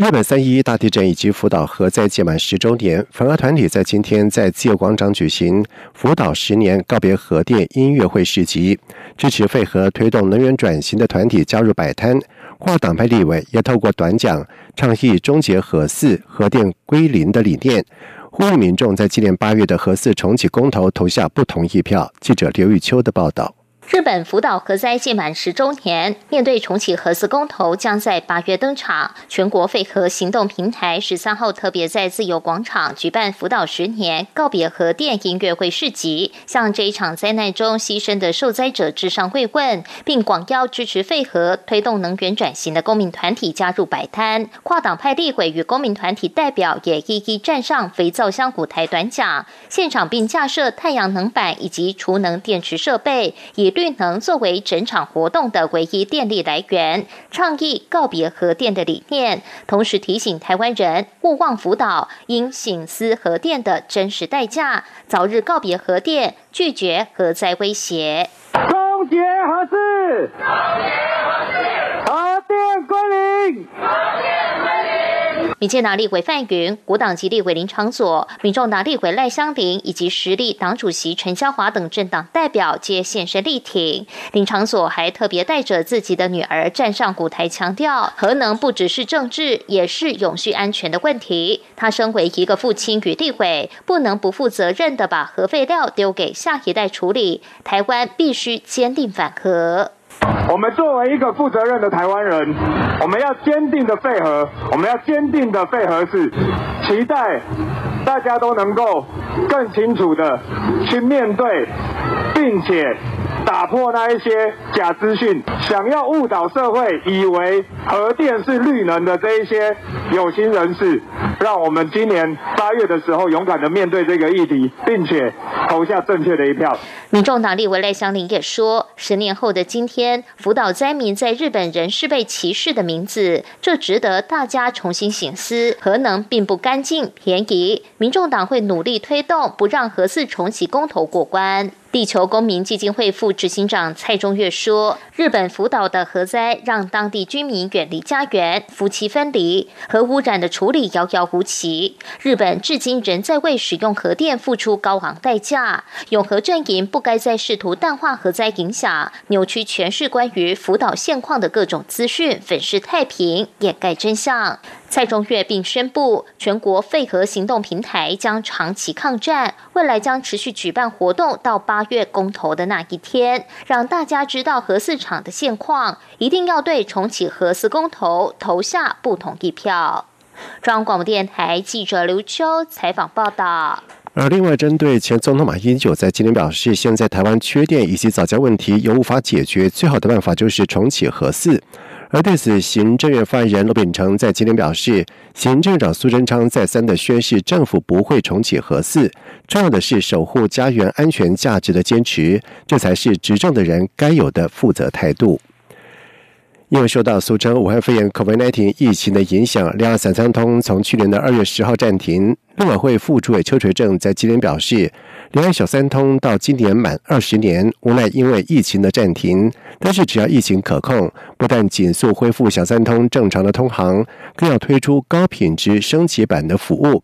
日本三一一大地震以及福岛核灾届满十周年，反核团体在今天在自由广场举行福岛十年告别核电音乐会市集，支持废核推动能源转型的团体加入摆摊，跨党派立委也透过短讲倡议终结核四、核电归零的理念，呼吁民众在今年八月的核四重启公投投下不同意票。记者刘玉秋的报道。日本福岛核灾届满十周年，面对重启核四公投将在八月登场，全国废核行动平台十三号特别在自由广场举办福岛十年告别核电音乐会市集，向这一场灾难中牺牲的受灾者致上慰问，并广邀支持废核、推动能源转型的公民团体加入摆摊。跨党派立委与公民团体代表也一一站上肥皂箱舞台短讲，现场并架设太阳能板以及储能电池设备，以绿能作为整场活动的唯一电力来源，倡议告别核电的理念，同时提醒台湾人勿忘福岛，应醒思核电的真实代价，早日告别核电，拒绝核灾威胁。终结核四，核电归零。民进党立委范云、国党籍立委林长佐、民众党立委赖香林以及实力党主席陈萧华等政党代表皆现身力挺。林长佐还特别带着自己的女儿站上舞台，强调核能不只是政治，也是永续安全的问题。他身为一个父亲与立委，不能不负责任的把核废料丢给下一代处理。台湾必须坚定反核。我们作为一个负责任的台湾人，我们要坚定的废核，我们要坚定的废核是，期待大家都能够更清楚的去面对，并且打破那一些假资讯，想要误导社会，以为核电是绿能的这一些有心人士，让我们今年八月的时候勇敢的面对这个议题，并且投下正确的一票。民众党立委赖香林也说，十年后的今天，福岛灾民在日本仍是被歧视的名字，这值得大家重新醒思。核能并不干净、便宜，民众党会努力推动，不让核四重启公投过关。地球公民基金会副执行长蔡中岳说：“日本福岛的核灾让当地居民远离家园，夫妻分离，核污染的处理遥遥无期。日本至今仍在为使用核电付出高昂代价。永和阵营不该再试图淡化核灾影响，扭曲诠释关于福岛现况的各种资讯，粉饰太平，掩盖真相。”蔡中岳并宣布，全国废核行动平台将长期抗战，未来将持续举办活动到八月公投的那一天，让大家知道核四厂的现况，一定要对重启核四公投投下不同意票。中央广播电台记者刘秋采访报道。而另外，针对前总统马英九在今天表示，现在台湾缺电以及早教问题又无法解决，最好的办法就是重启核四。而对此，行政院发言人罗秉成在今天表示，行政长苏贞昌再三的宣示，政府不会重启核四，重要的是守护家园安全价值的坚持，这才是执政的人该有的负责态度。因为受到俗称武汉肺炎 （COVID-19） 疫情的影响，两岸三三通从去年的二月十号暂停。陆委会副主委邱垂正在今天表示，两岸小三通到今年满二十年，无奈因为疫情的暂停，但是只要疫情可控，不但紧速恢复小三通正常的通航，更要推出高品质升级版的服务。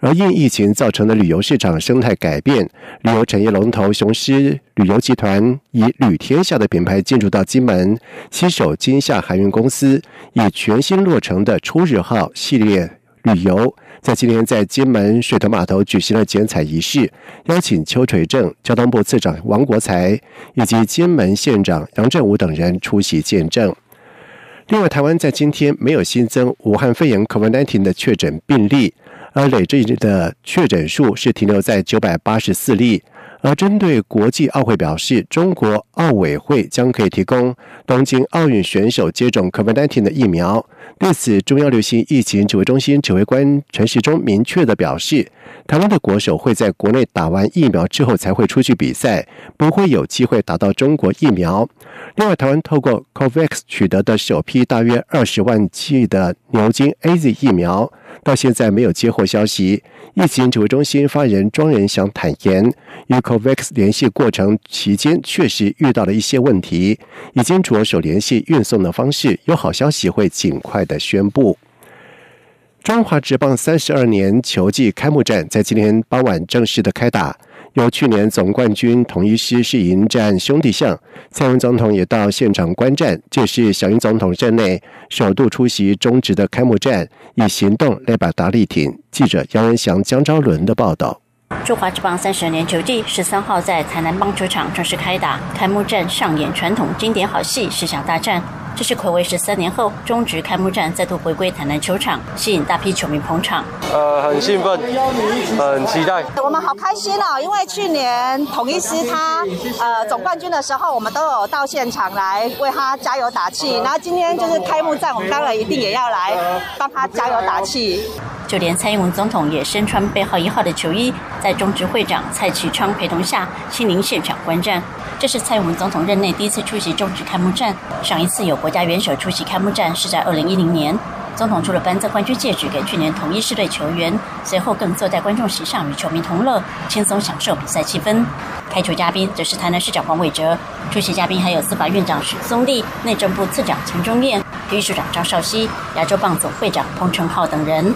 而因疫情造成的旅游市场生态改变，旅游产业龙头雄狮旅游集团以旅天下的品牌进驻到金门，携手金厦海运公司，以全新落成的初日号系列旅游，在今天在金门水头码头举行了剪彩仪式，邀请邱垂正、交通部次长王国才以及金门县长杨振武等人出席见证。另外，台湾在今天没有新增武汉肺炎 （COVID-19） 的确诊病例。而累计的确诊数是停留在九百八十四例，而针对国际奥会表示，中国奥委会将可以提供东京奥运选手接种 COVID-19 的疫苗。对此，中央流行疫情指挥中心指挥官陈时中明确的表示，台湾的国手会在国内打完疫苗之后才会出去比赛，不会有机会打到中国疫苗。另外，台湾透过 COVAX 取得的首批大约二十万剂的牛津 AZ 疫苗。到现在没有接获消息。疫情指挥中心发言人庄仁祥坦言，与 COVAX 联系过程期间确实遇到了一些问题，已经着手联系运送的方式，有好消息会尽快的宣布。中华职棒三十二年球季开幕战在今天傍晚正式的开打。由去年总冠军统一师是迎战兄弟象，蔡英文总统也到现场观战。这是小英总统任内首度出席中职的开幕战，以行动来表达力挺。记者杨文祥、江昭伦的报道。中华职棒三十年球季十三号在台南棒球场正式开打，开幕战上演传统经典好戏——十响大战。这是暌违十三年后，中职开幕战再度回归台南球场，吸引大批球迷捧场。呃，很兴奋，很期待。我们好开心哦，因为去年统一师他呃总冠军的时候，我们都有到现场来为他加油打气。然后今天就是开幕战，我们当然一定也要来帮他加油打气。就连蔡英文总统也身穿背号一号的球衣，在中职会长蔡其昌陪同下亲临现场观战。这是蔡英文总统任内第一次出席中职开幕战。上一次有国家元首出席开幕战是在二零一零年。总统除了颁赠冠军戒指给去年统一狮队球员，随后更坐在观众席上与球迷同乐，轻松享受比赛气氛。开球嘉宾则是台南市长黄伟哲，出席嘉宾还有司法院长许宗立、内政部次长陈忠彦、体育署长张少熙、亚洲棒总会长彭成浩等人。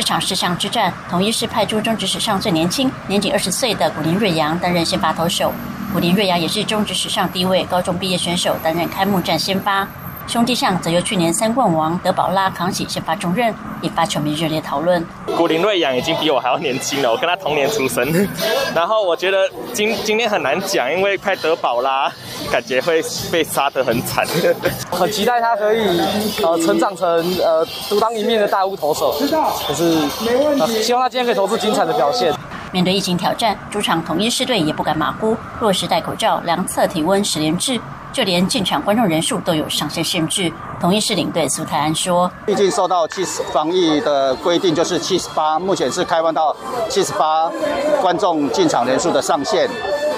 这场十项之战，统一是派出中职史上最年轻、年仅二十岁的古林瑞阳担任先发投手。古林瑞阳也是中职史上第一位高中毕业选手担任开幕战先发。兄弟象则由去年三冠王德保拉扛起先发重任，引发球迷热烈讨论。古林瑞阳已经比我还要年轻了，我跟他同年出生。然后我觉得今今天很难讲，因为派德保拉感觉会被杀得很惨。很期待他可以呃成长成呃独当一面的大物投手。可是希望他今天可以投出精彩的表现。面对疫情挑战，主场统一狮队也不敢马虎，落实戴口罩、量测体温十连制。就连进场观众人数都有上限限制。同一市领队苏泰安说：“毕竟受到七十防疫的规定，就是七十八，目前是开放到七十八观众进场人数的上限。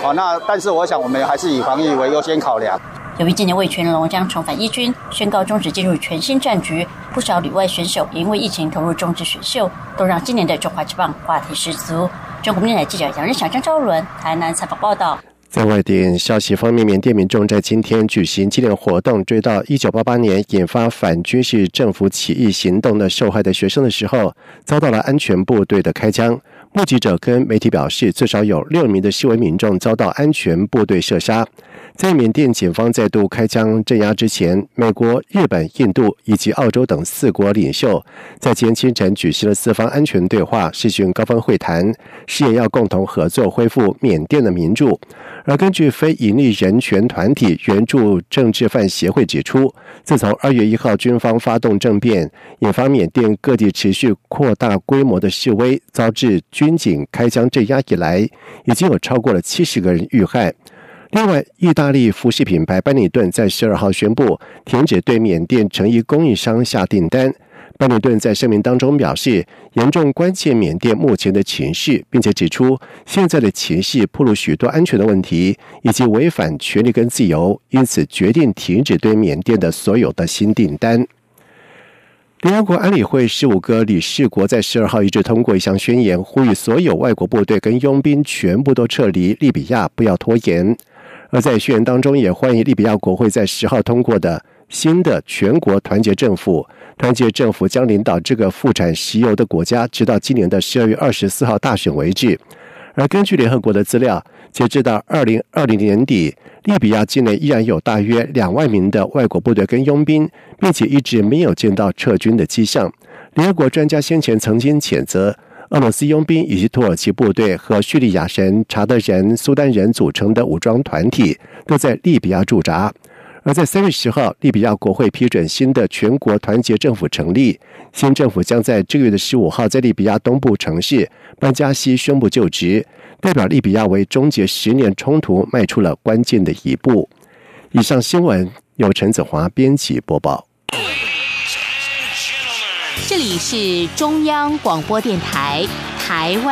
哦，那但是我想我们还是以防疫为优先考量。由于今年魏全龙将重返一军，宣告终止进入全新战局，不少旅外选手也因为疫情投入中职选秀，都让今年的中华之棒话题十足。”中国电台记者杨仁祥、张昭伦台南采访报道。在外地消息方面，缅甸民众在今天举行纪念活动，追悼1988年引发反军事政府起义行动的受害的学生的时候，遭到了安全部队的开枪。目击者跟媒体表示，最少有六名的示威民众遭到安全部队射杀。在缅甸警方再度开枪镇压之前，美国、日本、印度以及澳洲等四国领袖在今天清晨举行了四方安全对话，实行高峰会谈，誓言要共同合作恢复缅甸的民主。而根据非营利人权团体援助政治犯协会指出，自从二月一号军方发动政变，引发缅甸各地持续扩大规模的示威，遭致军警开枪镇压以来，已经有超过了七十个人遇害。另外，意大利服饰品牌班尼顿在十二号宣布停止对缅甸成衣供应商下订单。班尼顿在声明当中表示，严重关切缅甸目前的情势，并且指出现在的情势暴露许多安全的问题，以及违反权利跟自由，因此决定停止对缅甸的所有的新订单。联合国安理会十五个理事国在十二号一致通过一项宣言，呼吁所有外国部队跟佣兵全部都撤离利比亚，不要拖延。而在宣言当中，也欢迎利比亚国会在十号通过的新的全国团结政府。团结政府将领导这个富产石油的国家，直到今年的十二月二十四号大选为止。而根据联合国的资料，截至到二零二零年底，利比亚境内依然有大约两万名的外国部队跟佣兵，并且一直没有见到撤军的迹象。联合国专家先前曾经谴责。俄罗斯佣兵以及土耳其部队和叙利亚人、查德人、苏丹人组成的武装团体都在利比亚驻扎，而在三月十号，利比亚国会批准新的全国团结政府成立，新政府将在这个月的十五号在利比亚东部城市班加西宣布就职，代表利比亚为终结十年冲突迈出了关键的一步。以上新闻由陈子华编辑播报。这里是中央广播电台台湾。